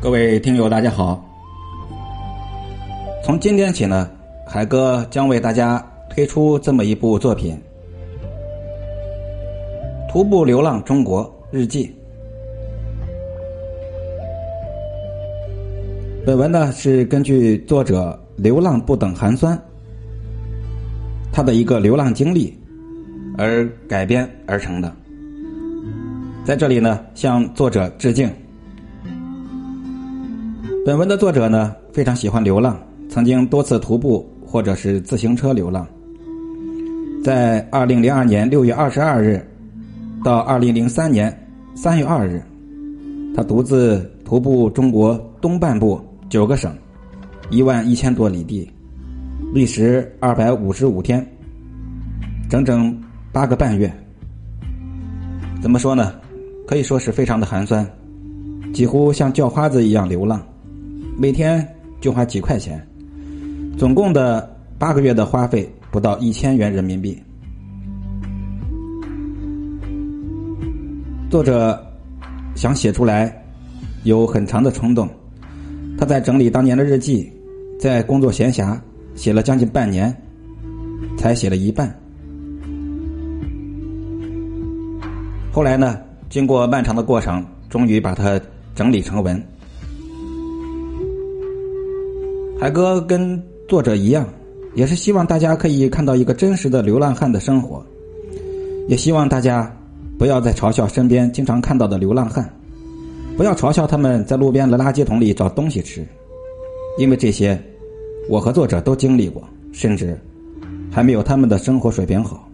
各位听友，大家好。从今天起呢，海哥将为大家推出这么一部作品《徒步流浪中国日记》。本文呢是根据作者“流浪不等寒酸”他的一个流浪经历而改编而成的。在这里呢，向作者致敬。本文的作者呢，非常喜欢流浪，曾经多次徒步或者是自行车流浪。在二零零二年六月二十二日到二零零三年三月二日，他独自徒步中国东半部九个省，一万一千多里地，历时二百五十五天，整整八个半月。怎么说呢？可以说是非常的寒酸，几乎像叫花子一样流浪。每天就花几块钱，总共的八个月的花费不到一千元人民币。作者想写出来，有很长的冲动。他在整理当年的日记，在工作闲暇写了将近半年，才写了一半。后来呢，经过漫长的过程，终于把它整理成文。海哥跟作者一样，也是希望大家可以看到一个真实的流浪汉的生活，也希望大家不要再嘲笑身边经常看到的流浪汉，不要嘲笑他们在路边的垃圾桶里找东西吃，因为这些我和作者都经历过，甚至还没有他们的生活水平好。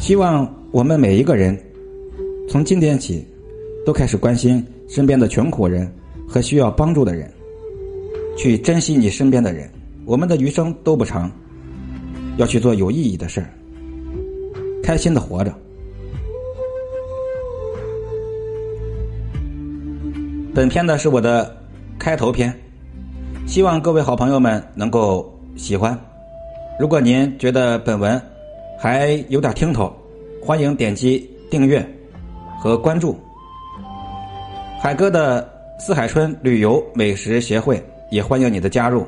希望我们每一个人从今天起都开始关心身边的穷苦人。和需要帮助的人，去珍惜你身边的人。我们的余生都不长，要去做有意义的事儿，开心的活着。本片呢是我的开头片，希望各位好朋友们能够喜欢。如果您觉得本文还有点听头，欢迎点击订阅和关注海哥的。四海春旅游美食协会也欢迎你的加入，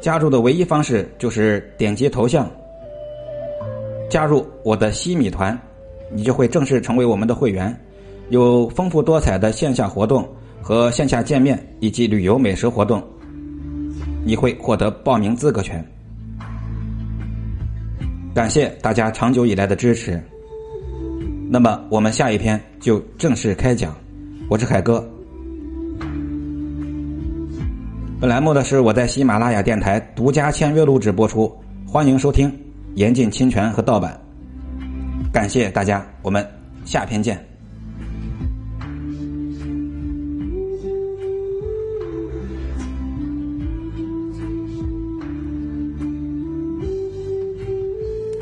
加入的唯一方式就是点击头像，加入我的西米团，你就会正式成为我们的会员，有丰富多彩的线下活动和线下见面以及旅游美食活动，你会获得报名资格权。感谢大家长久以来的支持，那么我们下一篇就正式开讲，我是海哥。本栏目呢是我在喜马拉雅电台独家签约录制播出，欢迎收听，严禁侵权和盗版。感谢大家，我们下篇见。